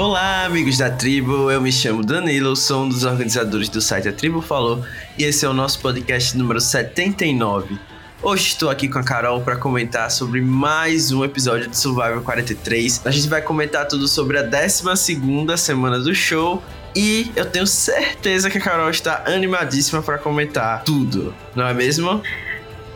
Olá, amigos da tribo. Eu me chamo Danilo, sou um dos organizadores do site A Tribo Falou e esse é o nosso podcast número 79. Hoje estou aqui com a Carol para comentar sobre mais um episódio de Survival 43. A gente vai comentar tudo sobre a 12 semana do show e eu tenho certeza que a Carol está animadíssima para comentar tudo, não é mesmo?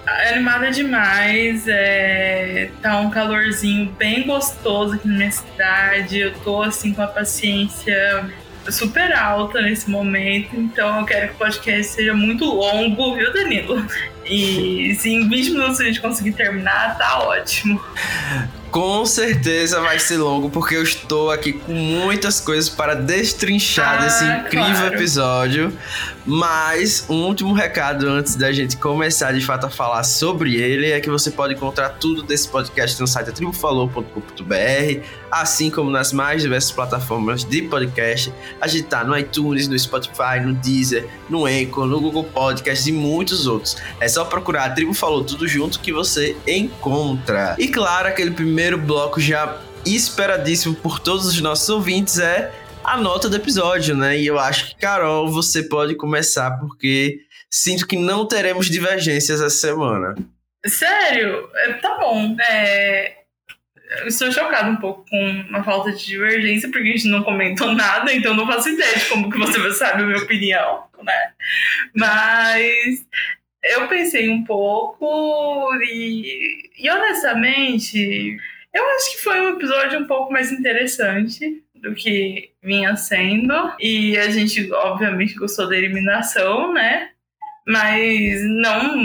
Animada demais, é... tá um calorzinho bem gostoso aqui na minha cidade. Eu tô assim com a paciência super alta nesse momento, então eu quero que o podcast seja muito longo, viu, Danilo? E se em 20 minutos a gente conseguir terminar, tá ótimo. Com certeza vai ser longo, porque eu estou aqui com muitas coisas para destrinchar ah, desse incrível claro. episódio. Mas um último recado antes da gente começar de fato a falar sobre ele é que você pode encontrar tudo desse podcast no site tribufalou.com.br, assim como nas mais diversas plataformas de podcast. A gente tá no iTunes, no Spotify, no Deezer, no Anchor, no Google Podcast e muitos outros. É só procurar a Tribo Falou tudo junto que você encontra. E claro, aquele primeiro bloco já esperadíssimo por todos os nossos ouvintes é a nota do episódio, né? E eu acho que, Carol, você pode começar, porque sinto que não teremos divergências essa semana. Sério? É, tá bom. É... Estou chocado um pouco com a falta de divergência, porque a gente não comentou nada, então não faço ideia de como que você sabe a minha opinião, né? Mas eu pensei um pouco e, e honestamente, eu acho que foi um episódio um pouco mais interessante do que vinha sendo. E a gente, obviamente, gostou da eliminação, né? Mas não,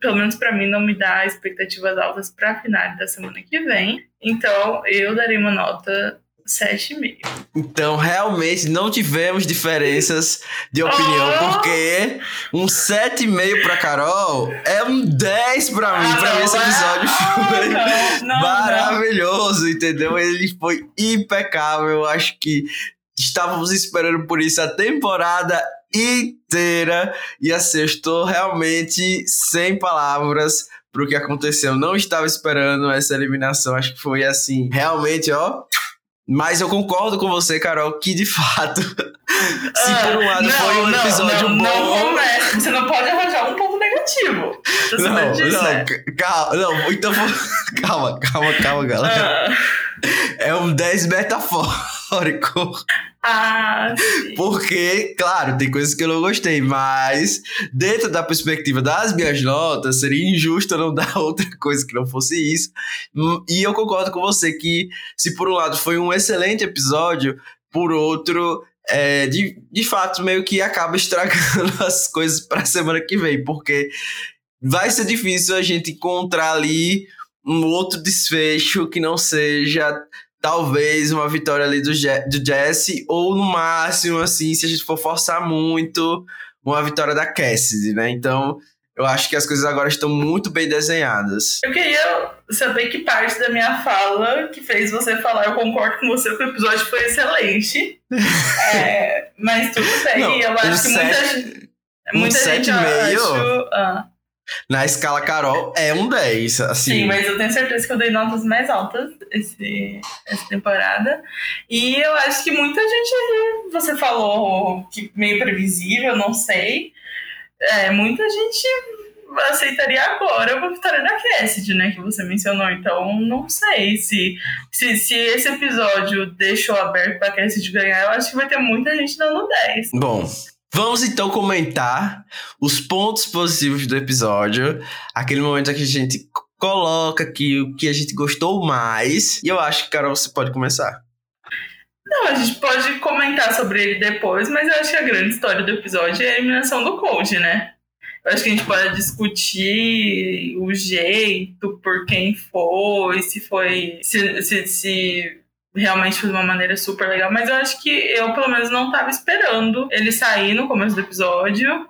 pelo menos para mim, não me dá expectativas altas para a final da semana que vem. Então, eu daria uma nota 7,5. Então, realmente, não tivemos diferenças de opinião, oh! porque um 7,5 pra Carol é um 10 pra mim. Ah, pra mim, esse episódio ah, foi não, não, maravilhoso, não. entendeu? Ele foi impecável. Eu acho que estávamos esperando por isso a temporada inteira. E assim, eu estou realmente sem palavras pro que aconteceu. Não estava esperando essa eliminação. Acho que foi assim, realmente, ó mas eu concordo com você, Carol, que de fato, se ah, por um lado não, foi um não, episódio não, bom. Não, não, você não pode arranjar um ponto negativo. Você não, não, né? calma, não, então calma, calma, calma, galera. Ah. É um 10 metafórico. Ah, sim. Porque, claro, tem coisas que eu não gostei, mas dentro da perspectiva das minhas notas, seria injusto não dar outra coisa que não fosse isso. E eu concordo com você que, se por um lado foi um excelente episódio, por outro, é, de, de fato, meio que acaba estragando as coisas para a semana que vem, porque vai ser difícil a gente encontrar ali um outro desfecho que não seja talvez uma vitória ali do, do Jesse, ou no máximo, assim, se a gente for forçar muito, uma vitória da Cassidy, né? Então, eu acho que as coisas agora estão muito bem desenhadas. Eu queria saber que parte da minha fala que fez você falar, eu concordo com você que o episódio foi excelente. é, mas tudo bem, Não, eu acho que muita, gente, muita um gente acha... Ah. Na escala Carol é um 10, assim. Sim, mas eu tenho certeza que eu dei notas mais altas esse, essa temporada. E eu acho que muita gente, você falou que meio previsível, não sei. É, muita gente aceitaria agora uma vitória da Cassidy, né, que você mencionou. Então, não sei se, se, se esse episódio deixou aberto pra Cassidy ganhar, eu acho que vai ter muita gente dando 10. Bom, Vamos então comentar os pontos positivos do episódio, aquele momento que a gente coloca aqui o que a gente gostou mais. E eu acho que, Carol, você pode começar. Não, a gente pode comentar sobre ele depois, mas eu acho que a grande história do episódio é a eliminação do Cold, né? Eu acho que a gente pode discutir o jeito, por quem foi, se foi. se, se, se realmente foi de uma maneira super legal, mas eu acho que eu, pelo menos, não estava esperando ele sair no começo do episódio.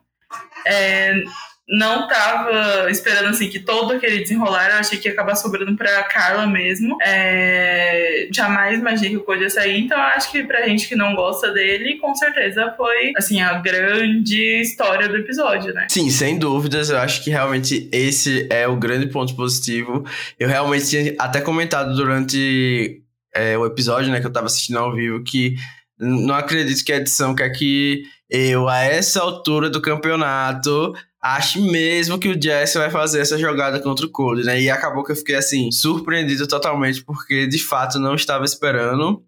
É, não tava esperando assim que todo aquele desenrolar, eu achei que ia acabar sobrando pra Carla mesmo. É, jamais imaginei que o Code ia sair, então eu acho que pra gente que não gosta dele, com certeza foi assim a grande história do episódio, né? Sim, sem dúvidas, eu acho que realmente esse é o grande ponto positivo. Eu realmente tinha até comentado durante é, o episódio, né, que eu tava assistindo ao vivo, que não acredito que a edição quer que eu, a essa altura do campeonato, ache mesmo que o Jesse vai fazer essa jogada contra o Cody, né? E acabou que eu fiquei, assim, surpreendido totalmente, porque de fato não estava esperando.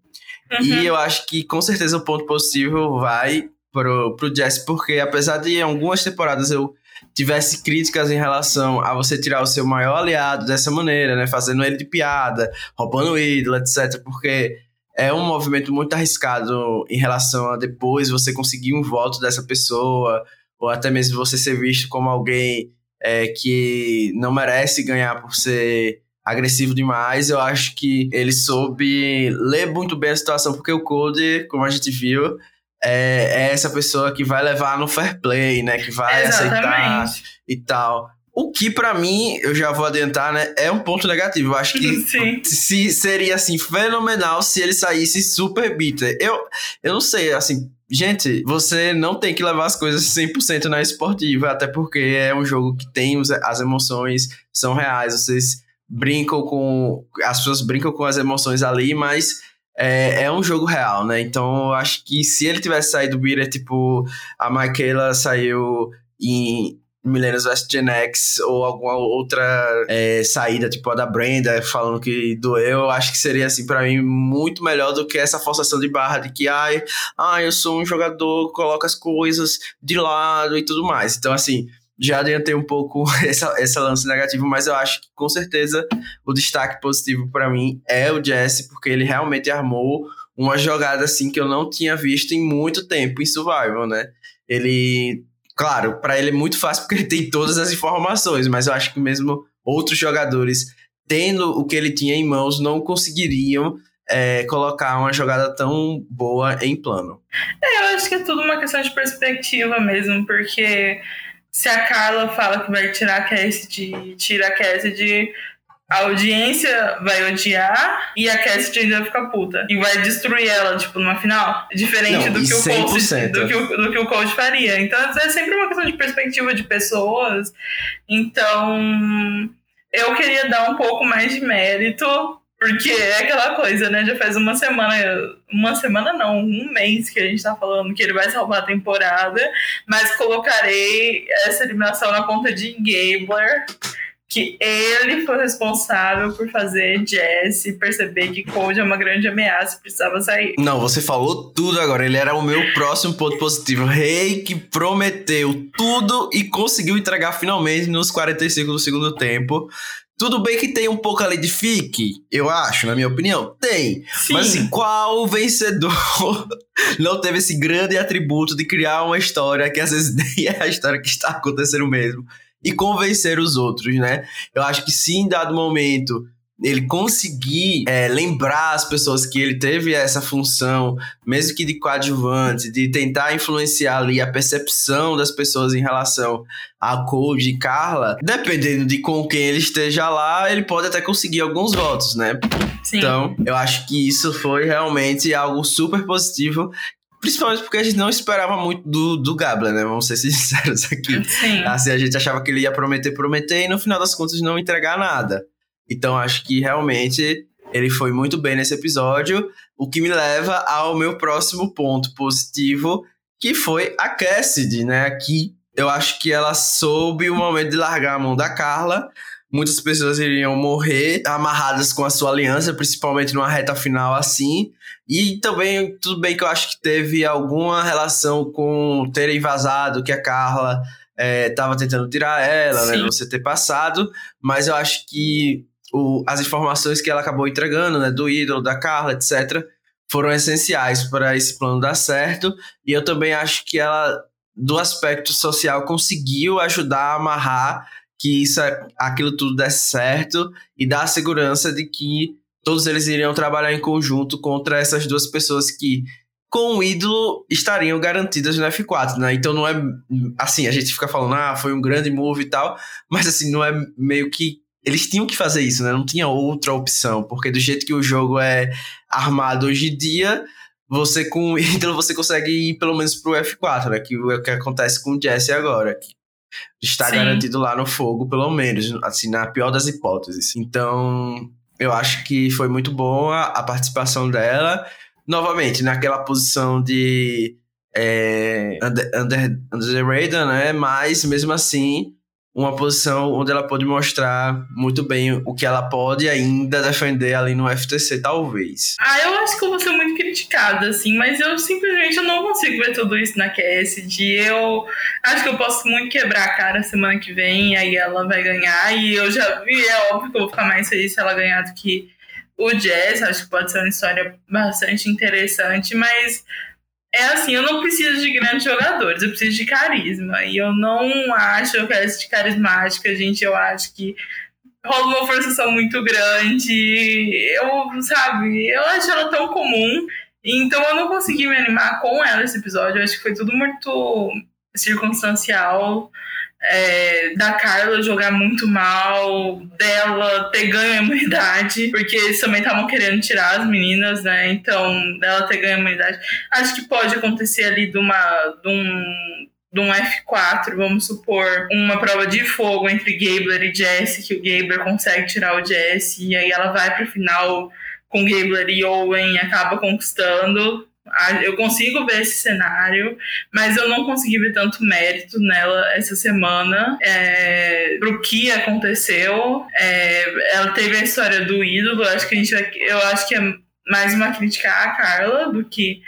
Uhum. E eu acho que com certeza o ponto positivo vai pro, pro Jesse, porque apesar de em algumas temporadas eu tivesse críticas em relação a você tirar o seu maior aliado dessa maneira, né? Fazendo ele de piada, roubando o ídolo, etc. Porque é um movimento muito arriscado em relação a depois você conseguir um voto dessa pessoa, ou até mesmo você ser visto como alguém é, que não merece ganhar por ser agressivo demais. Eu acho que ele soube ler muito bem a situação, porque o Cody, como a gente viu, é, é essa pessoa que vai levar no fair play, né? Que vai Exatamente. aceitar e tal. O que para mim, eu já vou adiantar, né, é um ponto negativo. Eu acho que se seria assim fenomenal se ele saísse super bitter. Eu eu não sei, assim, gente, você não tem que levar as coisas 100% na esportiva, até porque é um jogo que tem os, as emoções são reais, vocês brincam com as pessoas brincam com as emoções ali, mas é, é um jogo real, né? Então eu acho que se ele tivesse saído bitter, tipo, a Michaela saiu em Millennials vs Gen X ou alguma outra é, saída, tipo a da Brenda, falando que doeu, acho que seria, assim, para mim, muito melhor do que essa forçação de barra de que, ai, ai, eu sou um jogador coloca as coisas de lado e tudo mais. Então, assim, já adiantei um pouco essa, essa lance negativo, mas eu acho que com certeza o destaque positivo para mim é o Jesse, porque ele realmente armou uma jogada assim que eu não tinha visto em muito tempo em Survival, né? Ele Claro, para ele é muito fácil porque ele tem todas as informações, mas eu acho que mesmo outros jogadores, tendo o que ele tinha em mãos, não conseguiriam é, colocar uma jogada tão boa em plano. É, eu acho que é tudo uma questão de perspectiva mesmo, porque se a Carla fala que vai tirar a Cassidy, tira a Cassidy, a audiência vai odiar e a Cassidy ainda vai ficar puta. E vai destruir ela, tipo, numa final. Diferente Não, do, que o coach, do, que o, do que o coach faria. Então é sempre uma questão de perspectiva de pessoas. Então eu queria dar um pouco mais de mérito. Porque é aquela coisa, né? Já faz uma semana, uma semana não, um mês que a gente tá falando que ele vai salvar a temporada, mas colocarei essa eliminação na conta de Gabler que ele foi responsável por fazer Jesse perceber que Code é uma grande ameaça e precisava sair. Não, você falou tudo agora. Ele era o meu próximo ponto positivo. Rei que prometeu tudo e conseguiu entregar finalmente nos 45 do segundo tempo. Tudo bem que tem um pouco ali de fique, eu acho, na minha opinião. Tem. Sim. Mas assim, qual vencedor não teve esse grande atributo de criar uma história que às vezes nem é a história que está acontecendo mesmo? e convencer os outros, né? Eu acho que se em dado momento ele conseguir é, lembrar as pessoas que ele teve essa função, mesmo que de coadjuvante, de tentar influenciar ali a percepção das pessoas em relação a Code e Carla, dependendo de com quem ele esteja lá, ele pode até conseguir alguns votos, né? Sim. Então, eu acho que isso foi realmente algo super positivo Principalmente porque a gente não esperava muito do, do Gabler, né? Vamos ser sinceros aqui. Sim. Assim, a gente achava que ele ia prometer, prometer e no final das contas não entregar nada. Então acho que realmente ele foi muito bem nesse episódio, o que me leva ao meu próximo ponto positivo, que foi a Cassidy, né? Aqui eu acho que ela soube o momento de largar a mão da Carla. Muitas pessoas iriam morrer amarradas com a sua aliança, principalmente numa reta final assim. E também, tudo bem que eu acho que teve alguma relação com terem vazado, que a Carla estava é, tentando tirar ela, né? Você ter passado, mas eu acho que o, as informações que ela acabou entregando, né? Do ídolo, da Carla, etc., foram essenciais para esse plano dar certo. E eu também acho que ela, do aspecto social, conseguiu ajudar a amarrar que isso, aquilo tudo desse certo e dar a segurança de que todos eles iriam trabalhar em conjunto contra essas duas pessoas que, com o ídolo, estariam garantidas no F4, né? Então não é assim, a gente fica falando, ah, foi um grande move e tal, mas assim, não é meio que. Eles tinham que fazer isso, né? Não tinha outra opção, porque do jeito que o jogo é armado hoje em dia, você com o ídolo você consegue ir pelo menos pro F4, né? Que é o que acontece com o Jesse agora, que está Sim. garantido lá no fogo, pelo menos, assim, na pior das hipóteses. Então, Eu acho que foi muito boa a participação dela. Novamente, naquela posição de é, under, under, underrated, né? Mas mesmo assim, uma posição onde ela pode mostrar muito bem o que ela pode ainda defender ali no FTC, talvez. Ah, eu acho que eu vou ser muito criticada, assim, mas eu simplesmente eu não consigo ver tudo isso na CSD. Eu acho que eu posso muito quebrar a cara semana que vem, aí ela vai ganhar, e eu já vi, é óbvio que eu vou ficar mais feliz se ela ganhar do que o Jazz, acho que pode ser uma história bastante interessante, mas é assim, eu não preciso de grandes jogadores, eu preciso de carisma. E eu não acho que essa de carismática, gente, eu acho que rola uma forçação muito grande. Eu, sabe, eu acho ela tão comum. Então eu não consegui me animar com ela esse episódio. Eu acho que foi tudo muito circunstancial é, da Carla jogar muito mal, dela ter ganho a imunidade, porque eles também estavam querendo tirar as meninas, né? Então, dela ter ganho a imunidade. Acho que pode acontecer ali de uma. De um, de um F4, vamos supor, uma prova de fogo entre Gabler e Jesse, que o Gabler consegue tirar o Jesse, e aí ela vai pro final com Gabler e Owen acaba conquistando. Eu consigo ver esse cenário, mas eu não consegui ver tanto mérito nela essa semana é, pro que aconteceu. É, ela teve a história do ídolo, acho que a gente eu acho que é mais uma crítica à Carla do que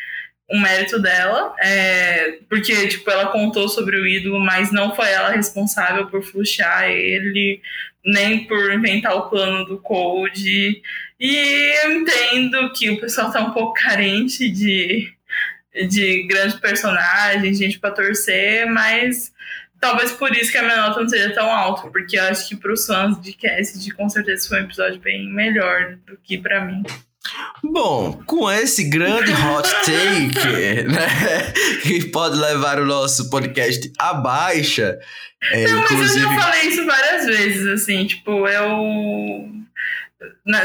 um mérito dela, é, porque tipo ela contou sobre o ídolo, mas não foi ela responsável por fluxar ele, nem por inventar o plano do Code. E eu entendo que o pessoal tá um pouco carente de, de grandes personagens, gente para torcer, mas talvez por isso que a minha nota não seja tão alta, porque eu acho que para os fãs de Cassidy, com certeza foi um episódio bem melhor do que para mim. Bom, com esse grande hot take, né, que pode levar o nosso podcast à baixa. É, não, inclusive... mas eu já falei isso várias vezes, assim, tipo, eu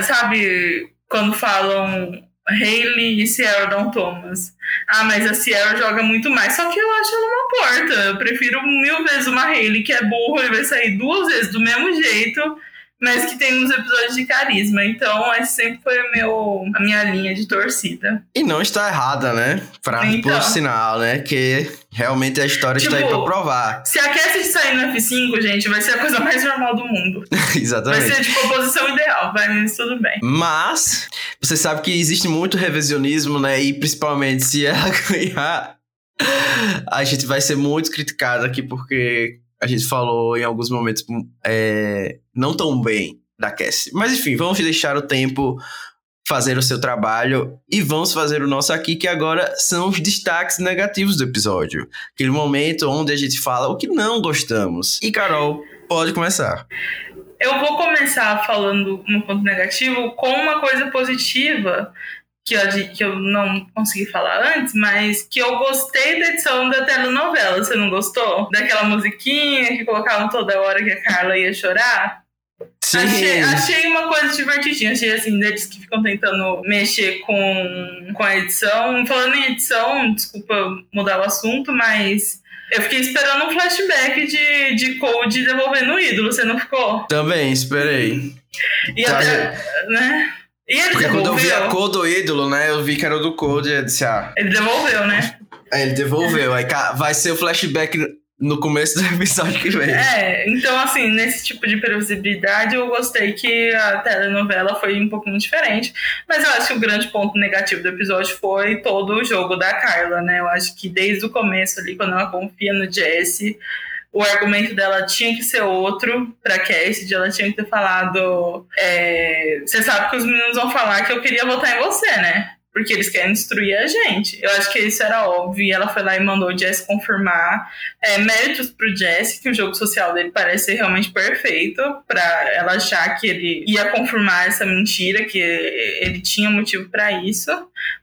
sabe, quando falam Hayley e Sierra Dawn Thomas. Ah, mas a Sierra joga muito mais. Só que eu acho ela uma porta. Eu prefiro mil vezes uma Hayley que é burra e vai sair duas vezes do mesmo jeito mas que tem uns episódios de carisma. Então, esse sempre foi o meu, a minha linha de torcida. E não está errada, né? Pra, então, por sinal, né? Que realmente a história tipo, está aí pra provar. Se a Cassie sair no F5, gente, vai ser a coisa mais normal do mundo. Exatamente. Vai ser, tipo, a posição ideal, vai, mas tudo bem. Mas, você sabe que existe muito revisionismo, né? E principalmente se ela ganhar, a gente vai ser muito criticado aqui porque a gente falou em alguns momentos é, não tão bem da Cassie. Mas enfim, vamos deixar o tempo fazer o seu trabalho e vamos fazer o nosso aqui, que agora são os destaques negativos do episódio. Aquele momento onde a gente fala o que não gostamos. E Carol, pode começar. Eu vou começar falando um ponto negativo com uma coisa positiva que eu, que eu não consegui falar antes, mas que eu gostei da edição da telenovela. Você não gostou? Daquela musiquinha que colocavam toda hora que a Carla ia chorar? Sim. Achei, achei uma coisa divertidinha. Achei assim, deles que ficam tentando mexer com, com a edição. Falando em edição, desculpa mudar o assunto, mas eu fiquei esperando um flashback de, de Code devolvendo o ídolo. Você não ficou? Também, esperei. E tá. até, né? E ele Porque devolveu? quando eu vi a cor do ídolo, né? Eu vi que era do Code e eu disse, ah. Ele devolveu, né? Aí ele devolveu. Aí vai ser o flashback no começo do episódio que vem. É, então assim, nesse tipo de previsibilidade eu gostei que a telenovela foi um pouquinho diferente, mas eu acho que o grande ponto negativo do episódio foi todo o jogo da Carla, né? Eu acho que desde o começo ali, quando ela confia no Jesse, o argumento dela tinha que ser outro pra Cassidy, ela tinha que ter falado. É, você sabe que os meninos vão falar que eu queria votar em você, né? Porque eles querem destruir a gente. Eu acho que isso era óbvio. E ela foi lá e mandou o Jess confirmar. É, méritos pro Jess, que o jogo social dele parece ser realmente perfeito. para ela achar que ele ia confirmar essa mentira, que ele tinha motivo para isso.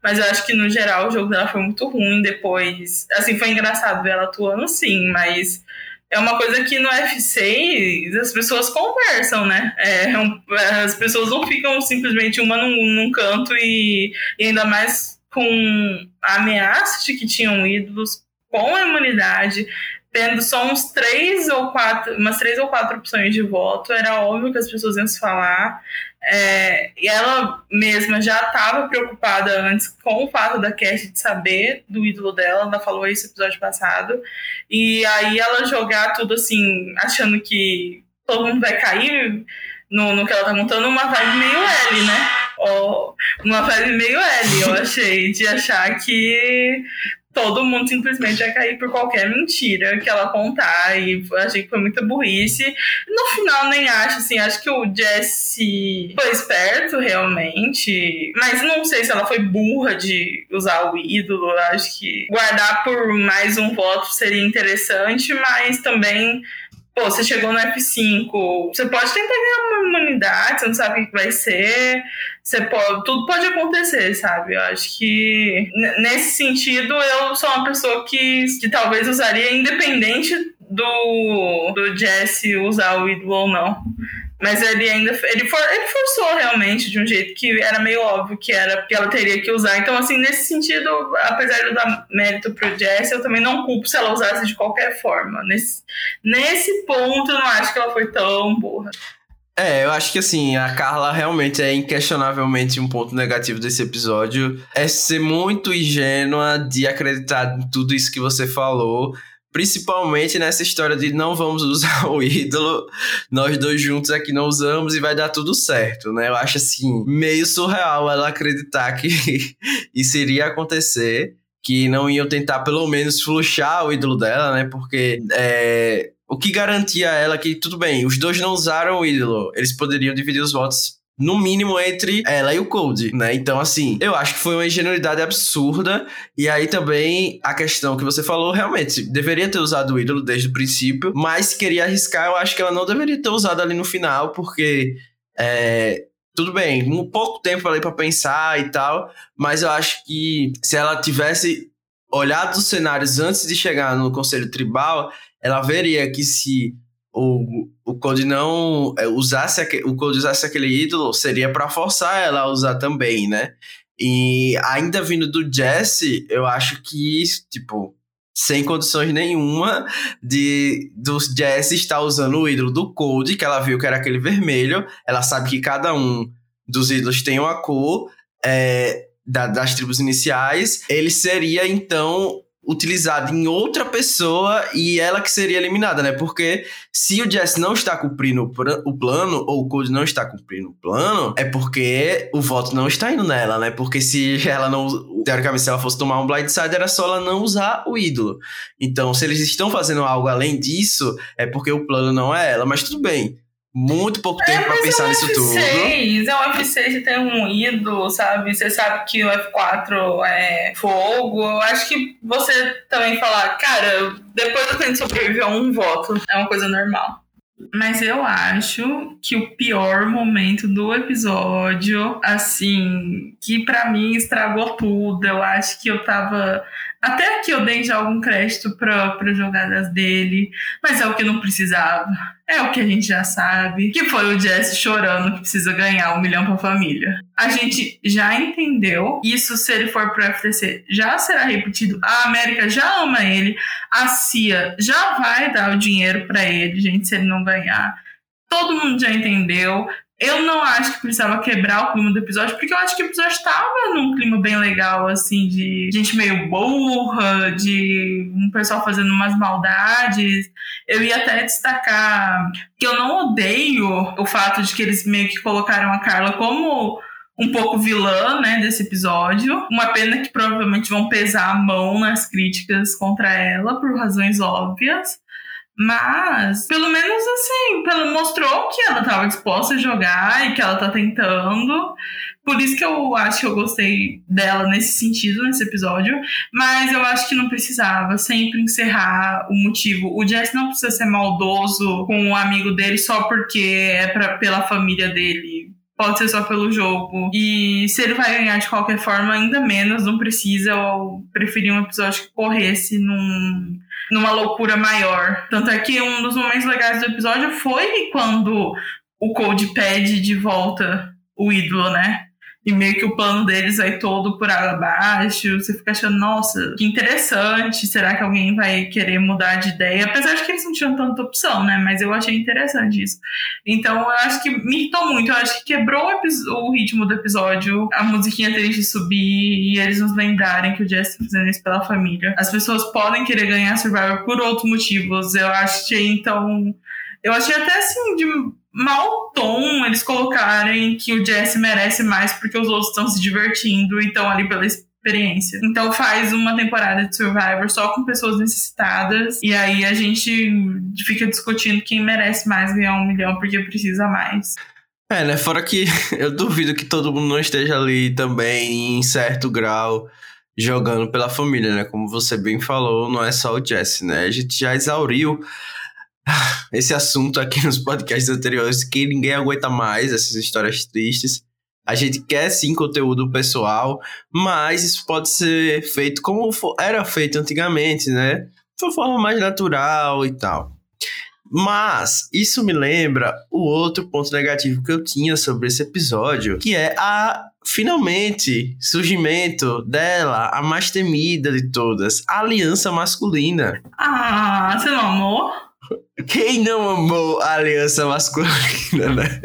Mas eu acho que no geral o jogo dela foi muito ruim. Depois. Assim, foi engraçado ver ela atuando, sim, mas é uma coisa que no F6 as pessoas conversam, né? É, é, as pessoas não ficam simplesmente uma num, num canto e, e, ainda mais com a ameaça de que tinham ídolos com a imunidade, tendo só uns três ou quatro, umas três ou quatro opções de voto, era óbvio que as pessoas iam se falar. É, e ela mesma já estava preocupada antes com o fato da Cash de saber do ídolo dela, ela falou isso no episódio passado. E aí ela jogar tudo assim, achando que todo mundo vai cair no, no que ela tá montando, uma vibe meio L, né? Ou uma vibe meio L, eu achei, de achar que todo mundo simplesmente vai cair por qualquer mentira que ela contar. E achei que foi muita burrice. No final, nem acho, assim, acho que o Jesse foi esperto, realmente. Mas não sei se ela foi burra de usar o ídolo. Acho que guardar por mais um voto seria interessante, mas também pô, você chegou no F5, você pode tentar ganhar uma imunidade, você não sabe o que vai ser, você pode, tudo pode acontecer, sabe? Eu acho que nesse sentido eu sou uma pessoa que, que talvez usaria independente do, do Jesse usar o ídolo ou não. Mas ele ainda ele, for, ele forçou realmente de um jeito que era meio óbvio que era que ela teria que usar. Então, assim, nesse sentido, apesar de eu dar mérito pro Jess, eu também não culpo se ela usasse de qualquer forma. Nesse, nesse ponto, eu não acho que ela foi tão burra. É, eu acho que assim, a Carla realmente é inquestionavelmente um ponto negativo desse episódio. É ser muito ingênua de acreditar em tudo isso que você falou. Principalmente nessa história de não vamos usar o ídolo, nós dois juntos aqui não usamos e vai dar tudo certo, né? Eu acho assim, meio surreal ela acreditar que isso iria acontecer, que não iam tentar pelo menos fluxar o ídolo dela, né? Porque é, o que garantia a ela que, tudo bem, os dois não usaram o ídolo, eles poderiam dividir os votos no mínimo entre ela e o Code, né? Então, assim, eu acho que foi uma ingenuidade absurda. E aí também a questão que você falou, realmente, deveria ter usado o ídolo desde o princípio, mas queria arriscar, eu acho que ela não deveria ter usado ali no final, porque é, tudo bem, um pouco tempo ali para pensar e tal, mas eu acho que se ela tivesse olhado os cenários antes de chegar no Conselho Tribal, ela veria que se o, o Code não é, usasse o Code usasse aquele ídolo, seria para forçar ela a usar também, né? E ainda vindo do Jesse, eu acho que, tipo, sem condições nenhuma de do Jesse estar usando o ídolo do Code, que ela viu que era aquele vermelho. Ela sabe que cada um dos ídolos tem uma cor é, da, das tribos iniciais. Ele seria, então, utilizado em outra pessoa e ela que seria eliminada, né? Porque se o Jess não está cumprindo o plano, ou o Code não está cumprindo o plano, é porque o voto não está indo nela, né? Porque se ela não. Teoricamente, se ela fosse tomar um blindside, era só ela não usar o ídolo. Então, se eles estão fazendo algo além disso, é porque o plano não é ela. Mas tudo bem muito pouco tempo é, pra pensar é nisso F6, tudo. É um F6 que tem um ídolo, sabe? Você sabe que o F4 é fogo. Eu acho que você também falar, cara, depois eu tenho que sobreviver a um voto, é uma coisa normal. Mas eu acho que o pior momento do episódio, assim, que para mim estragou tudo. Eu acho que eu tava até aqui eu dei já algum crédito para jogadas dele, mas é o que não precisava. É o que a gente já sabe, que foi o Jesse chorando que precisa ganhar um milhão para a família. A gente já entendeu, isso se ele for pro FTC já será repetido. A América já ama ele, a CIA já vai dar o dinheiro para ele, gente, se ele não ganhar. Todo mundo já entendeu. Eu não acho que precisava quebrar o clima do episódio, porque eu acho que o episódio estava num clima bem legal, assim, de gente meio burra, de um pessoal fazendo umas maldades. Eu ia até destacar que eu não odeio o fato de que eles meio que colocaram a Carla como um pouco vilã, né, desse episódio. Uma pena que provavelmente vão pesar a mão nas críticas contra ela, por razões óbvias. Mas, pelo menos assim, pelo, mostrou que ela estava disposta a jogar e que ela tá tentando. Por isso que eu acho que eu gostei dela nesse sentido, nesse episódio. Mas eu acho que não precisava sempre encerrar o motivo. O Jess não precisa ser maldoso com o um amigo dele só porque é pra, pela família dele pode ser só pelo jogo. E se ele vai ganhar de qualquer forma, ainda menos, não precisa. Eu preferi um episódio que corresse num numa loucura maior. Tanto é que um dos momentos legais do episódio foi quando o Cold pede de volta o ídolo, né? E meio que o plano deles vai todo por água abaixo. Você fica achando, nossa, que interessante. Será que alguém vai querer mudar de ideia? Apesar de que eles não tinham tanta opção, né? Mas eu achei interessante isso. Então eu acho que me irritou muito. Eu acho que quebrou o, o ritmo do episódio, a musiquinha triste subir e eles nos lembrarem que o Jesse tá fazendo isso pela família. As pessoas podem querer ganhar Survivor por outros motivos. Eu achei, então. Eu achei até assim, de mau tom eles colocarem que o Jesse merece mais porque os outros estão se divertindo e estão ali pela experiência. Então faz uma temporada de Survivor só com pessoas necessitadas e aí a gente fica discutindo quem merece mais ganhar um milhão porque precisa mais. É, né? Fora que eu duvido que todo mundo não esteja ali também em certo grau jogando pela família, né? Como você bem falou, não é só o Jesse, né? A gente já exauriu esse assunto aqui nos podcasts anteriores que ninguém aguenta mais essas histórias tristes. A gente quer sim conteúdo pessoal, mas isso pode ser feito como era feito antigamente, né? De uma forma mais natural e tal. Mas isso me lembra o outro ponto negativo que eu tinha sobre esse episódio, que é a finalmente surgimento dela, a mais temida de todas, a aliança masculina. Ah, não amou? Quem não amou a aliança masculina, né?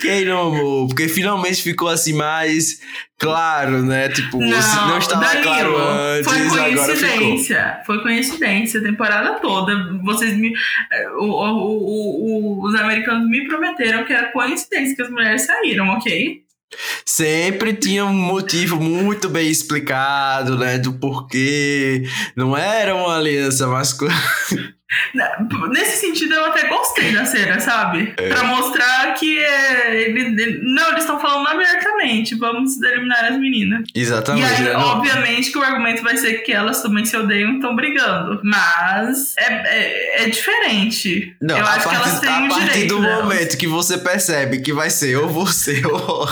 Quem não amou? Porque finalmente ficou assim mais claro, né? Tipo, não, não estava Danilo, claro antes, foi coincidência. Foi coincidência a temporada toda. Vocês me. O, o, o, os americanos me prometeram que era coincidência que as mulheres saíram, ok? Sempre tinha um motivo muito bem explicado, né? Do porquê. Não era uma aliança masculina. Nesse sentido, eu até gostei da cena, sabe? É. Pra mostrar que é, ele, ele, não, eles estão falando abertamente, vamos eliminar as meninas. Exatamente. E aí, né? obviamente, que o argumento vai ser que elas também se odeiam e estão brigando. Mas é, é, é, diferente. Não, eu acho partir, que elas têm A partir do delas. momento que você percebe que vai ser ou você ou,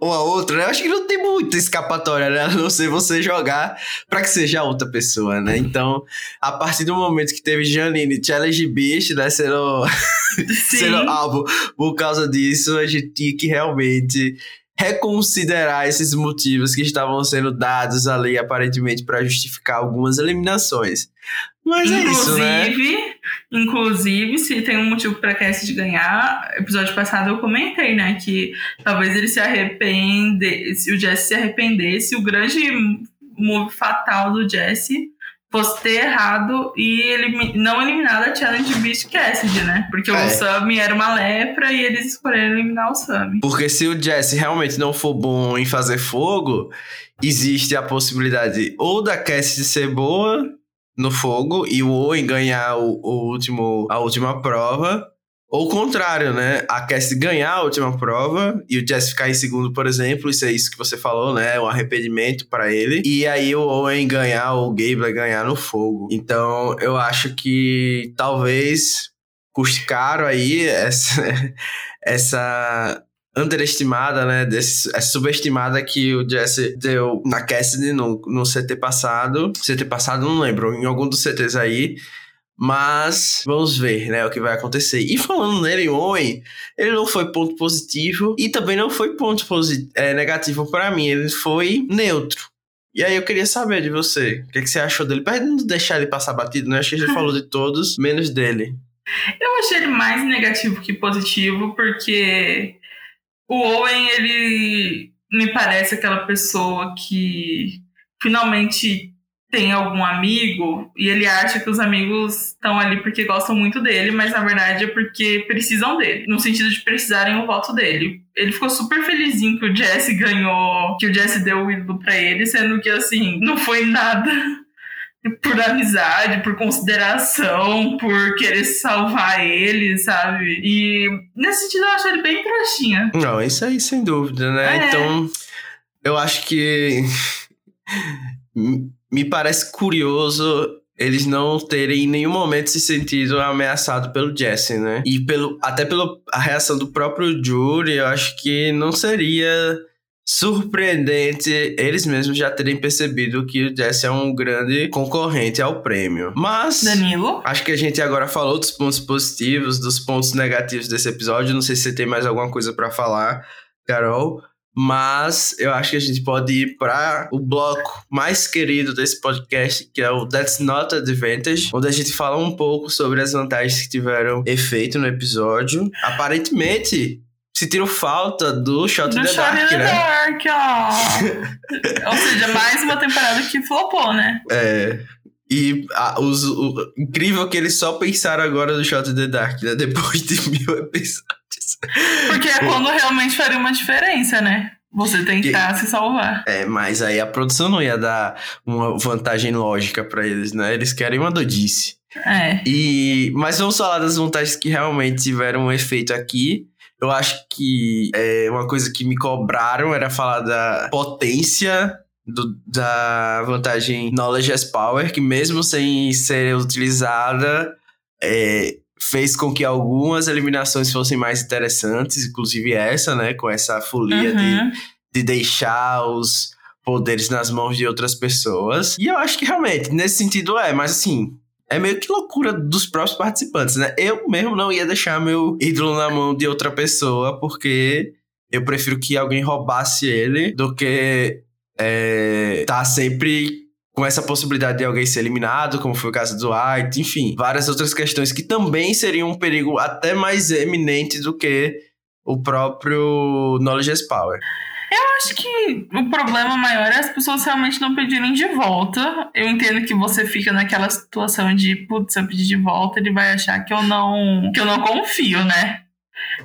ou a outra, né? eu acho que não tem muita escapatória, né? A não ser você jogar pra que seja outra pessoa, né? Então, a partir do momento que teve Jean Janine, Challenge Beast, né? Sendo, sendo alvo. Por causa disso, a gente tinha que realmente reconsiderar esses motivos que estavam sendo dados ali, aparentemente, para justificar algumas eliminações. Mas inclusive, é isso, né? Inclusive, se tem um motivo para Cassie ganhar, episódio passado eu comentei, né, que talvez ele se arrepende, se o Jesse se arrependesse, o grande move fatal do Jesse fosse ter errado e ele não eliminar a Challenge Beast Cassidy, né? Porque é. o Sammy era uma lepra e eles escolheram eliminar o Sammy. Porque se o Jesse realmente não for bom em fazer fogo, existe a possibilidade ou da Cassidy ser boa no fogo e o Owen ganhar o, o último, a última prova, ou o contrário, né? A Cass ganhar a última prova e o Jess ficar em segundo, por exemplo, isso é isso que você falou, né? Um arrependimento para ele. E aí o Owen ganhar, ou o Gable ganhar no fogo. Então eu acho que talvez custe caro aí essa, essa underestimada, né? Essa subestimada que o Jesse deu na Cassidy no, no CT passado. CT passado, não lembro, em algum dos CTs aí. Mas vamos ver, né, o que vai acontecer. E falando nele, Owen, ele não foi ponto positivo e também não foi ponto é, negativo para mim. Ele foi neutro. E aí eu queria saber de você, o que, que você achou dele? Pra não deixar ele passar batido, né? Acho que a gente falou de todos, menos dele. Eu achei ele mais negativo que positivo, porque o Owen, ele me parece aquela pessoa que finalmente tem algum amigo e ele acha que os amigos estão ali porque gostam muito dele, mas na verdade é porque precisam dele, no sentido de precisarem o voto dele. Ele ficou super felizinho que o Jesse ganhou, que o Jesse deu o ídolo pra ele, sendo que assim, não foi nada por amizade, por consideração, por querer salvar ele, sabe? E nesse sentido eu acho ele bem trouxinha. Não, isso aí sem dúvida, né? É. Então, eu acho que me parece curioso eles não terem em nenhum momento se sentido ameaçado pelo Jesse, né? E pelo, até pela reação do próprio Jury, eu acho que não seria surpreendente eles mesmos já terem percebido que o Jesse é um grande concorrente ao prêmio. Mas Danilo, acho que a gente agora falou dos pontos positivos, dos pontos negativos desse episódio. Não sei se você tem mais alguma coisa para falar, Carol. Mas eu acho que a gente pode ir para o bloco mais querido desse podcast, que é o That's Not Advantage, onde a gente fala um pouco sobre as vantagens que tiveram efeito no episódio. Aparentemente, se tirou falta do Shot do in the Shot Dark, in the né? Dark, ó. Ou seja, mais uma temporada que flopou, né? É. E a, os, o, incrível que eles só pensaram agora do Shot in the Dark, né? Depois de mil episódios. Porque é quando realmente faria uma diferença, né? Você tentar se salvar. É, mas aí a produção não ia dar uma vantagem lógica pra eles, né? Eles querem uma dodice. É. E, mas vamos falar das vantagens que realmente tiveram um efeito aqui. Eu acho que é, uma coisa que me cobraram era falar da potência do, da vantagem Knowledge as Power, que mesmo sem ser utilizada, é, fez com que algumas eliminações fossem mais interessantes, inclusive essa, né? Com essa folia Uhum. de, de deixar os poderes nas mãos de outras pessoas. E eu acho que realmente, nesse sentido é, mas assim, é meio que loucura dos próprios participantes, né? Eu mesmo não ia deixar meu ídolo na mão de outra pessoa, porque eu prefiro que alguém roubasse ele do que é, tá sempre com essa possibilidade de alguém ser eliminado, como foi o caso do White, enfim, várias outras questões que também seriam um perigo até mais eminente do que o próprio Knowledge Power. Eu acho que o problema maior é as pessoas realmente não pedirem de volta. Eu entendo que você fica naquela situação de, putz, se eu pedir de volta, ele vai achar que eu não, que eu não confio, né?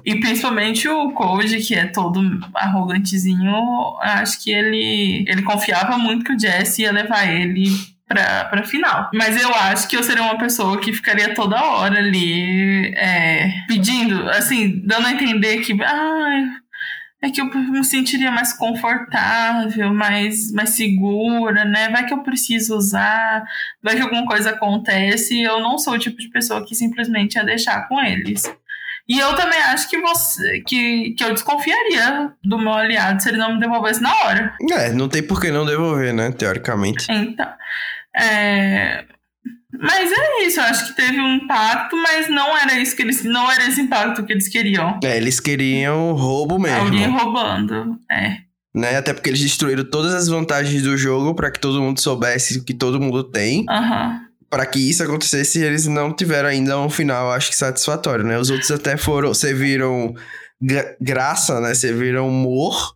E principalmente o Code, que é todo arrogantezinho, acho que ele, ele confiava muito que o Jesse ia levar ele pra, pra final. Mas eu acho que eu seria uma pessoa que ficaria toda hora ali é, pedindo, assim, dando a entender que. Ah, é que eu me sentiria mais confortável, mais, mais segura, né? Vai que eu preciso usar, vai que alguma coisa acontece. Eu não sou o tipo de pessoa que simplesmente ia deixar com eles. E eu também acho que você que, que eu desconfiaria do meu aliado se ele não me devolvesse na hora. É, não tem por que não devolver, né? Teoricamente. Então. É... Mas é isso, eu acho que teve um impacto, mas não era isso que eles. Não era esse impacto que eles queriam. É, eles queriam roubo mesmo. Alguém roubando. É. Né? Até porque eles destruíram todas as vantagens do jogo para que todo mundo soubesse o que todo mundo tem. Aham. Para que isso acontecesse, eles não tiveram ainda um final, acho que satisfatório, né? Os outros até foram, serviram gra graça, né? Serviram humor,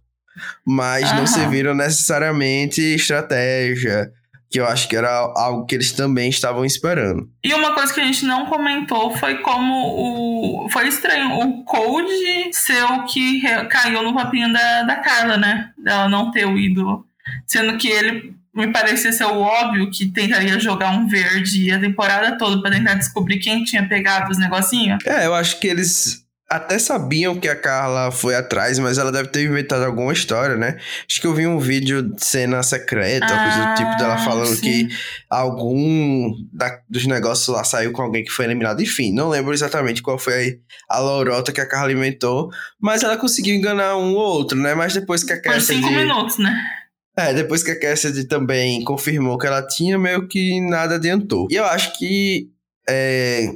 mas não Aham. serviram necessariamente estratégia, que eu acho que era algo que eles também estavam esperando. E uma coisa que a gente não comentou foi como o. Foi estranho o Code ser o que caiu no papinho da, da Carla, né? Dela não ter o ídolo. Sendo que ele me parecia ser o óbvio que tentaria jogar um verde a temporada toda pra tentar descobrir quem tinha pegado os negocinhos. É, eu acho que eles até sabiam que a Carla foi atrás, mas ela deve ter inventado alguma história, né? Acho que eu vi um vídeo de cena secreta, coisa do tipo dela Ah, falando sim. que algum da- dos negócios lá saiu com alguém que foi eliminado. Enfim, não lembro exatamente qual foi a lorota que a Carla inventou, mas ela conseguiu enganar um ou outro, né? Mas depois que a Por cinco Cassidy... minutos, né? É, depois que a Cassidy também confirmou que ela tinha, meio que nada adiantou. E eu acho que. é,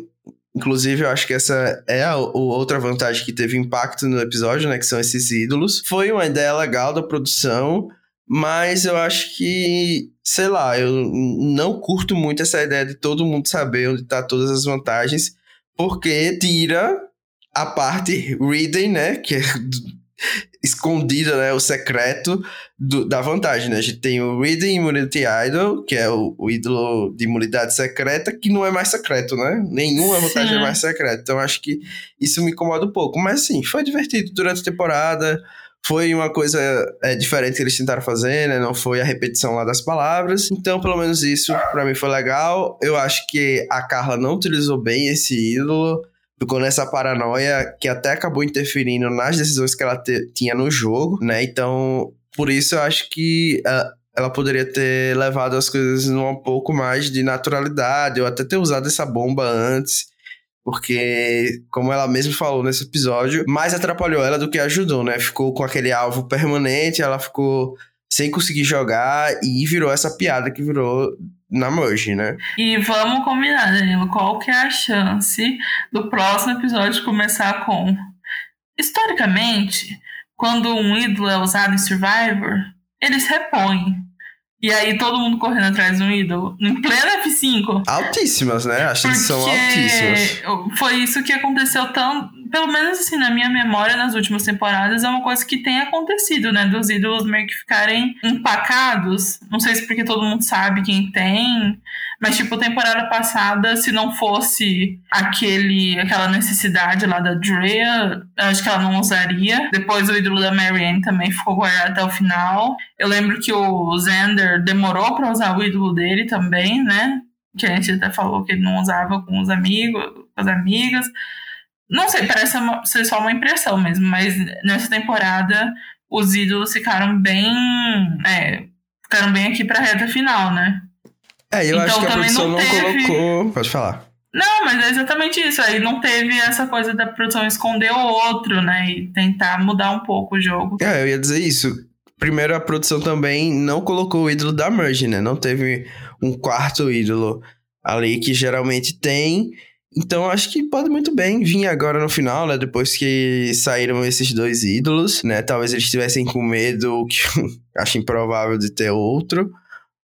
inclusive, eu acho que essa é a o- outra vantagem que teve impacto no episódio, né? Que são esses ídolos. Foi uma ideia legal da produção, mas eu acho que. Sei lá, eu não curto muito essa ideia de todo mundo saber onde tá todas as vantagens, porque tira a parte reading, né? Que é escondida, né? O secreto do- da vantagem, né? A gente tem o Reading Immunity Idol, que é o, o ídolo de imunidade secreta, que não é mais secreto, né? Nenhuma vantagem Sim. é mais secreta. Então acho que isso me incomoda um pouco. Mas sim, foi divertido durante a temporada. Foi uma coisa é, diferente que eles tentaram fazer, né? Não foi a repetição lá das palavras. Então, pelo menos isso pra mim foi legal. Eu acho que a Carla não utilizou bem esse ídolo. Ficou nessa paranoia que até acabou interferindo nas decisões que ela te- tinha no jogo, né? Então, por isso eu acho que ah, ela poderia ter levado as coisas num um pouco mais de naturalidade, ou até ter usado essa bomba antes. Porque, como ela mesma falou nesse episódio, mais atrapalhou ela do que ajudou, né? Ficou com aquele alvo permanente, ela ficou sem conseguir jogar e virou essa piada que virou na merge, né? E vamos combinar, Danilo, qual que é a chance do próximo episódio começar com... Historicamente, quando um ídolo é usado em Survivor, eles repõem. E aí todo mundo correndo atrás de um ídolo, em pleno F5. Altíssimas, né? Acho que são altíssimas. Foi isso que aconteceu tão. Pelo menos assim, na minha memória, nas últimas temporadas, é uma coisa que tem acontecido, né? Dos ídolos meio que ficarem empacados. Não sei se porque todo mundo sabe quem tem. Mas, tipo, temporada passada, se não fosse aquele, aquela necessidade lá da Drea, acho que ela não usaria. Depois o ídolo da Marianne também ficou guardado até o final. Eu lembro que o Xander demorou para usar o ídolo dele também, né? Que a gente até falou que ele não usava com os amigos, com as amigas. Não sei, parece ser só uma impressão mesmo, mas nessa temporada os ídolos ficaram bem. É, ficaram bem aqui pra reta final, né? É, eu então, acho que a produção não, teve... colocou. Pode falar. Não, mas é exatamente isso. Aí não teve essa coisa da produção esconder o outro, né? E tentar mudar um pouco o jogo. É, eu ia dizer isso. Primeiro, a produção também não colocou o ídolo da Merge, né? Não teve um quarto ídolo ali que geralmente tem. Então acho que pode muito bem vir agora no final, né? Depois que saíram esses dois ídolos, né? Talvez eles estivessem com medo, que acho improvável de ter outro.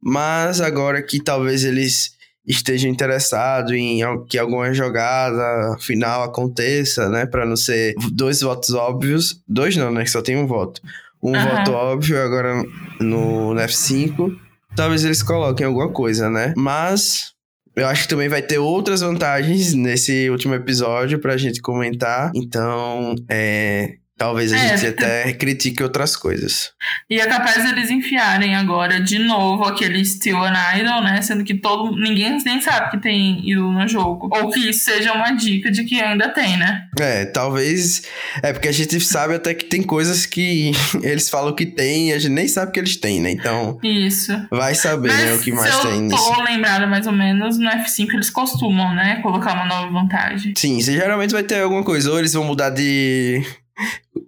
Mas agora que talvez eles estejam interessados em que alguma jogada final aconteça, né? Para não ser dois votos óbvios. Dois não, né? Que só tem um voto. Um uhum. voto óbvio agora no, no F5. Talvez eles coloquem alguma coisa, né? Mas eu acho que também vai ter outras vantagens nesse último episódio pra gente comentar. Então, é, Talvez a é, gente até critique outras coisas. E é capaz eles enfiarem agora de novo aquele Still an Idol, né? Sendo que todo ninguém nem sabe que tem ídolo no jogo. Ou que isso seja uma dica de que ainda tem, né? É, talvez. É porque a gente sabe até que tem coisas que eles falam que tem e a gente nem sabe que eles têm, né? Então. Isso. Vai saber, né? O que mais tem nisso. Eu tô lembrada mais ou menos, no F5 eles costumam, né? Colocar uma nova vantagem. Sim, você geralmente vai ter alguma coisa. Ou eles vão mudar de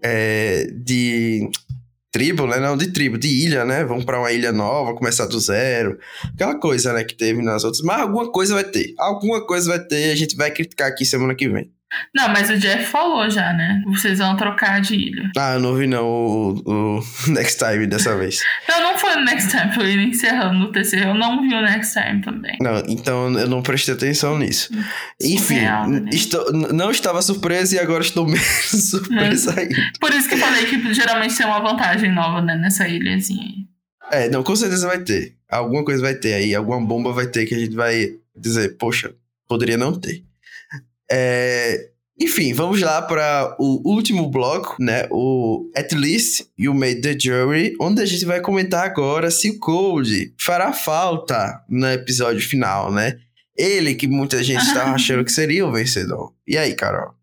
é, de tribo, né? Não, de tribo, de ilha, né? Vamos para uma ilha nova, começar do zero. Aquela coisa, né, que teve nas outras. Mas alguma coisa vai ter. Alguma coisa vai ter. A gente vai criticar aqui semana que vem. Não, mas o Jeff falou já, né? Vocês vão trocar de ilha. Ah, eu não vi não o, o Next Time dessa vez. não, não foi o Next Time, foi ele encerrando o terceiro. Eu não vi o Next Time também. Não, então eu não prestei atenção nisso. Enfim, né? estou, não estava surpresa e agora estou menos surpresa é. ainda. Por isso que eu falei que geralmente tem uma vantagem nova, né, nessa ilhazinha aí. É, não, com certeza vai ter. Alguma coisa vai ter aí, alguma bomba vai ter que a gente vai dizer, poxa, poderia não ter. É, enfim, vamos lá para o último bloco, né? O At Least You Made the Jury, onde a gente vai comentar agora se o Cold fará falta no episódio final, né? Ele que muita gente estava achando que seria o vencedor. E aí, Carol?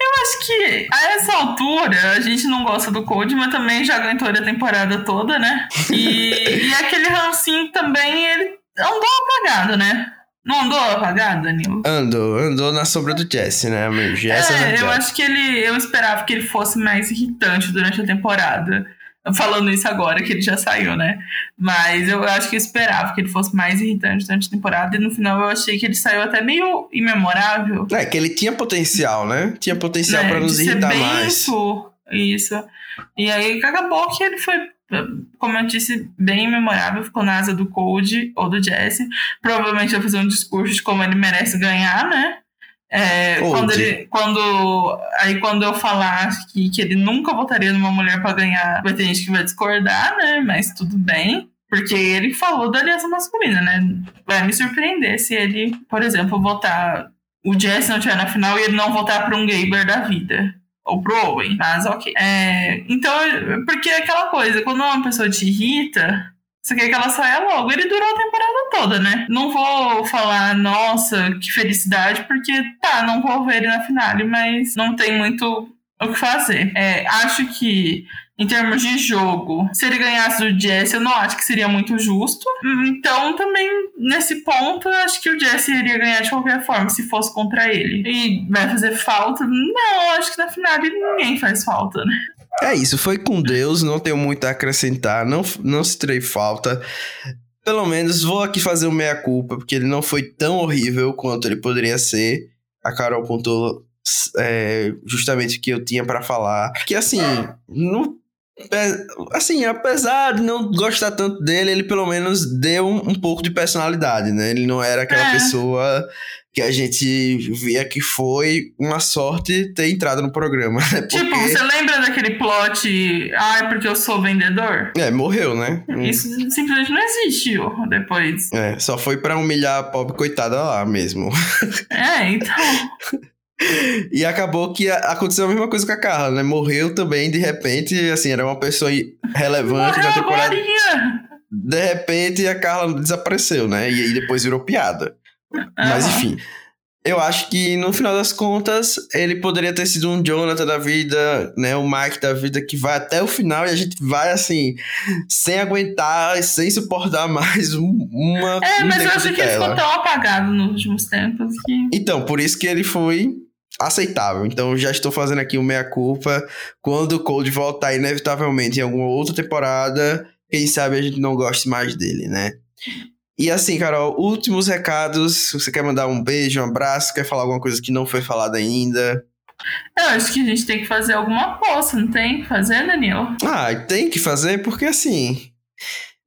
Eu acho que a essa altura a gente não gosta do Cold, mas também já aguentou a temporada toda, né? E, e aquele rancinho também, ele andou apagado, né? Não andou apagado, Danilo? Andou, andou na sombra do Jesse, né, amigo? Jesse é, eu acho que ele. Eu esperava que ele fosse mais irritante durante a temporada. Falando isso agora, que ele já saiu, né? Mas eu acho que eu esperava que ele fosse mais irritante durante a temporada. E no final eu achei que ele saiu até meio imemorável. É, que ele tinha potencial, né? Tinha potencial é, para nos irritar mais. Isso, isso. E aí acabou que ele foi como eu disse, bem memorável, ficou na asa do Cold ou do Jesse. Provavelmente vai fazer um discurso de como ele merece ganhar, né? É, quando ele, quando, aí quando eu falar que, que ele nunca votaria numa mulher para ganhar, vai ter gente que vai discordar, né? Mas tudo bem. Porque ele falou da aliança masculina, né? Vai me surpreender se ele, por exemplo, votar. O Jesse não estiver na final e ele não votar para um Gaber da vida ou pro Owen, mas ok. É, então, porque é aquela coisa, quando uma pessoa te irrita, você quer que ela saia logo. Ele durou a temporada toda, né? Não vou falar, nossa, que felicidade, porque tá, não vou ver ele na finale, mas não tem muito o que fazer. É, acho que em termos de jogo, se ele ganhasse do Jesse, eu não acho que seria muito justo. Então, também, nesse ponto, eu acho que o Jesse iria ganhar de qualquer forma, se fosse contra ele. E vai fazer falta? Não, acho que na final ninguém faz falta, né? É isso, foi com Deus, não tenho muito a acrescentar, não, não se terei falta. Pelo menos vou aqui fazer o meia-culpa, porque ele não foi tão horrível quanto ele poderia ser. A Carol pontuou é, justamente o que eu tinha para falar. Que assim, no Assim, apesar de não gostar tanto dele, ele pelo menos deu um, um pouco de personalidade, né? Ele não era aquela é. pessoa que a gente via que foi uma sorte ter entrado no programa. Né? Porque... Tipo, você lembra daquele plot, ah, é porque eu sou vendedor? É, morreu, né? Isso simplesmente não existiu depois. É, só foi para humilhar a pobre coitada lá mesmo. É, então. E acabou que aconteceu a mesma coisa com a Carla, né? Morreu também, de repente, assim, era uma pessoa relevante na temporada. De repente a Carla desapareceu, né? E aí depois virou piada. Mas enfim. Eu acho que no final das contas, ele poderia ter sido um Jonathan da vida, né? O Mike da vida que vai até o final e a gente vai assim, sem aguentar, sem suportar mais uma. É, um mas eu acho que ele ficou tão apagado nos últimos tempos que. Então, por isso que ele foi aceitável. Então já estou fazendo aqui o meia-culpa. Quando o Cold voltar inevitavelmente em alguma outra temporada, quem sabe a gente não goste mais dele, né? E assim, Carol, últimos recados. Você quer mandar um beijo, um abraço? Quer falar alguma coisa que não foi falada ainda? Eu acho que a gente tem que fazer alguma aposta, não tem que fazer, Daniel? Ah, tem que fazer porque assim.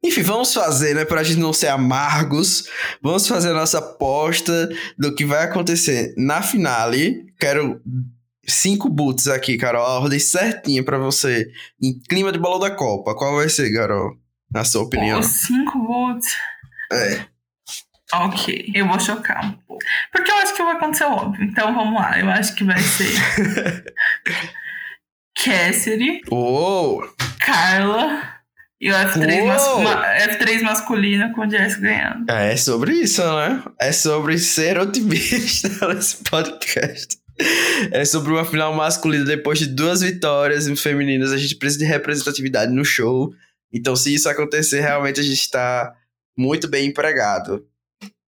Enfim, vamos fazer, né? Pra gente não ser amargos. Vamos fazer a nossa aposta do que vai acontecer na finale. Quero cinco boots aqui, Carol. A ordem certinha para você. Em clima de bola da Copa. Qual vai ser, Carol? Na sua opinião? Pô, cinco boots. É. Ok, eu vou chocar um pouco. Porque eu acho que vai acontecer óbvio. Então vamos lá. Eu acho que vai ser. Cassidy. Oh. Carla. E o F3, mas, F3 masculina com o Jess ganhando. É, é sobre isso, né? É sobre ser otimista nesse podcast. É sobre uma final masculina depois de duas vitórias femininas. A gente precisa de representatividade no show. Então, se isso acontecer, realmente a gente está muito bem empregado.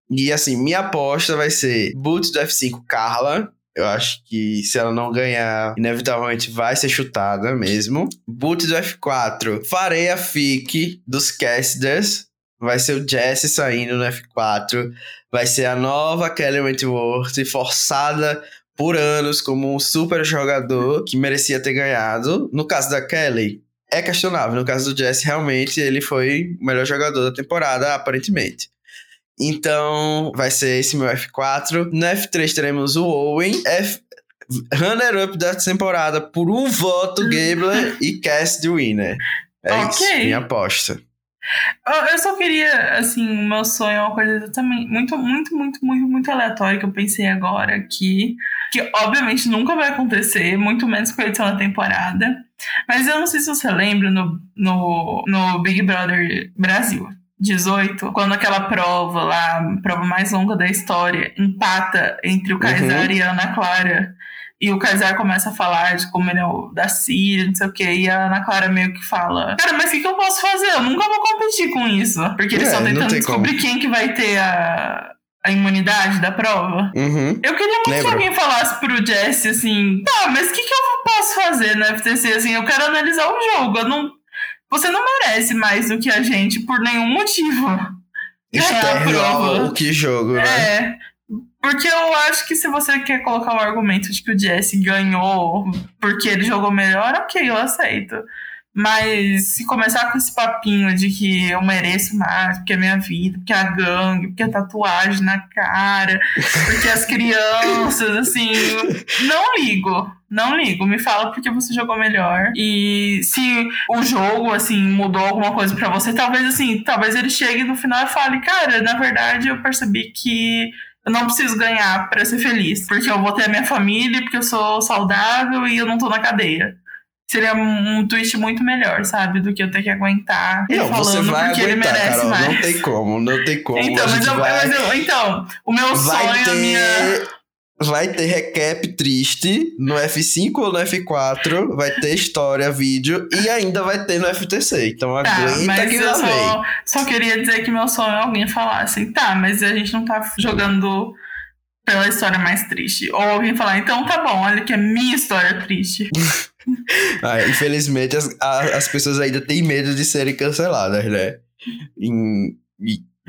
E assim, minha aposta vai ser Boots do F5 Carla, eu acho que se ela não ganhar, inevitavelmente vai ser chutada mesmo. Boot do F4. Farei a FIC dos casters. Vai ser o Jesse saindo no F4. Vai ser a nova Kelly Wentworth, forçada por anos como um super jogador que merecia ter ganhado. No caso da Kelly, é questionável. No caso do Jesse, realmente ele foi o melhor jogador da temporada, aparentemente. Então, vai ser esse meu F4. No F3 teremos o Owen. F... Runner-up da temporada por um voto, Gabler e Cass de Winner. É okay. isso, minha aposta. Eu só queria, assim, meu sonho é uma coisa também muito, muito, muito, muito, muito aleatória que eu pensei agora aqui. Que obviamente nunca vai acontecer, muito menos com a edição da temporada. Mas eu não sei se você lembra no, no, no Big Brother Brasil. 18, quando aquela prova lá, a prova mais longa da história, empata entre o Kaysar uhum. e a Ana Clara. E o Kaysar começa a falar de como ele é o da Síria, não sei o quê. E a Ana Clara meio que fala: Cara, mas o que, que eu posso fazer? Eu nunca vou competir com isso. Porque eles é, estão tentando descobrir como. quem que vai ter a, a imunidade da prova. Uhum. Eu queria muito que alguém falasse pro Jesse assim: Tá, mas o que, que eu posso fazer no FTC? Assim, eu quero analisar o jogo. Eu não você não merece mais do que a gente por nenhum motivo. Externo o que jogo, né? É. Porque eu acho que se você quer colocar o argumento de que o Jesse ganhou porque ele jogou melhor, ok, eu aceito. Mas se começar com esse papinho de que eu mereço mais, porque é minha vida, porque é a gangue, porque é tatuagem na cara, porque as crianças, assim, não ligo. Não ligo, me fala porque você jogou melhor. E se o jogo, assim, mudou alguma coisa para você, talvez, assim, talvez ele chegue no final e fale: Cara, na verdade eu percebi que eu não preciso ganhar para ser feliz. Porque eu vou ter a minha família, porque eu sou saudável e eu não tô na cadeia seria um twist muito melhor, sabe? Do que eu ter que aguentar não, falando você vai porque aguentar, ele merece Carol, mais. Não tem como, não tem como. Então, mas eu, vai... mas eu, então o meu vai sonho, ter... a minha vai ter recap triste no F5 ou no F4, vai ter história, vídeo e ainda vai ter no FTC. Então tá, aguenta que lá vem. Só queria dizer que meu sonho é alguém falar assim, tá, mas a gente não tá jogando pela história mais triste. Ou alguém falar, então tá bom, olha que é minha história triste. ah, infelizmente, as, as pessoas ainda têm medo de serem canceladas, né? Em,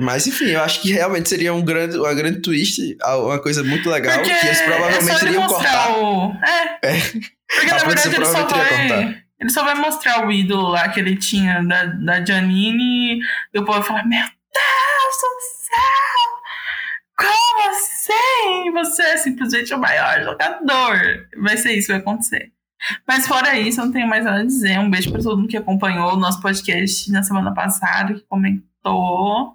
Mas enfim, eu acho que realmente seria um grande, uma grande twist, uma coisa muito legal, Porque que eles provavelmente é iriam cortar. O... É. É. Porque na verdade ele só vai. Ele só vai mostrar o ídolo lá que ele tinha da, da Janine e o povo vai falar: Meu Deus do céu! Como assim? Você é simplesmente o maior jogador. Vai ser isso que vai acontecer. Mas fora isso, eu não tenho mais nada a dizer. Um beijo para todo mundo que acompanhou o nosso podcast na semana passada, que comentou.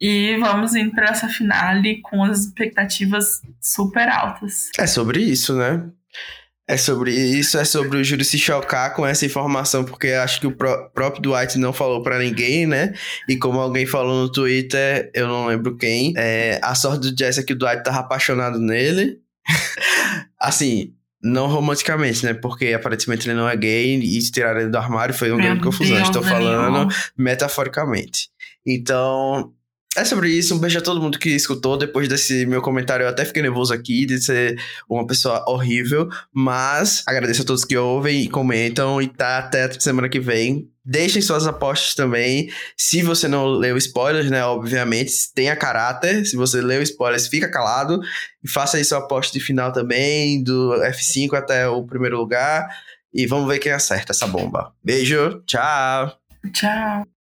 E vamos indo para essa finale com as expectativas super altas. É sobre isso, né? É sobre isso, é sobre o júri se chocar com essa informação, porque acho que o pró próprio Dwight não falou para ninguém, né? E como alguém falou no Twitter, eu não lembro quem, é, a sorte do Jess é que o Dwight tava apaixonado nele. assim, não romanticamente, né? Porque aparentemente ele não é gay e tiraram ele do armário foi uma grande confusão. Estou Daniel. falando metaforicamente. Então, é sobre isso. Um beijo a todo mundo que escutou. Depois desse meu comentário, eu até fiquei nervoso aqui de ser uma pessoa horrível. Mas agradeço a todos que ouvem e comentam. E tá até semana que vem. Deixem suas apostas também. Se você não leu spoilers, né? Obviamente, tenha caráter. Se você leu spoilers, fica calado. E faça aí sua aposta de final também, do F5 até o primeiro lugar. E vamos ver quem acerta essa bomba. Beijo, tchau! Tchau.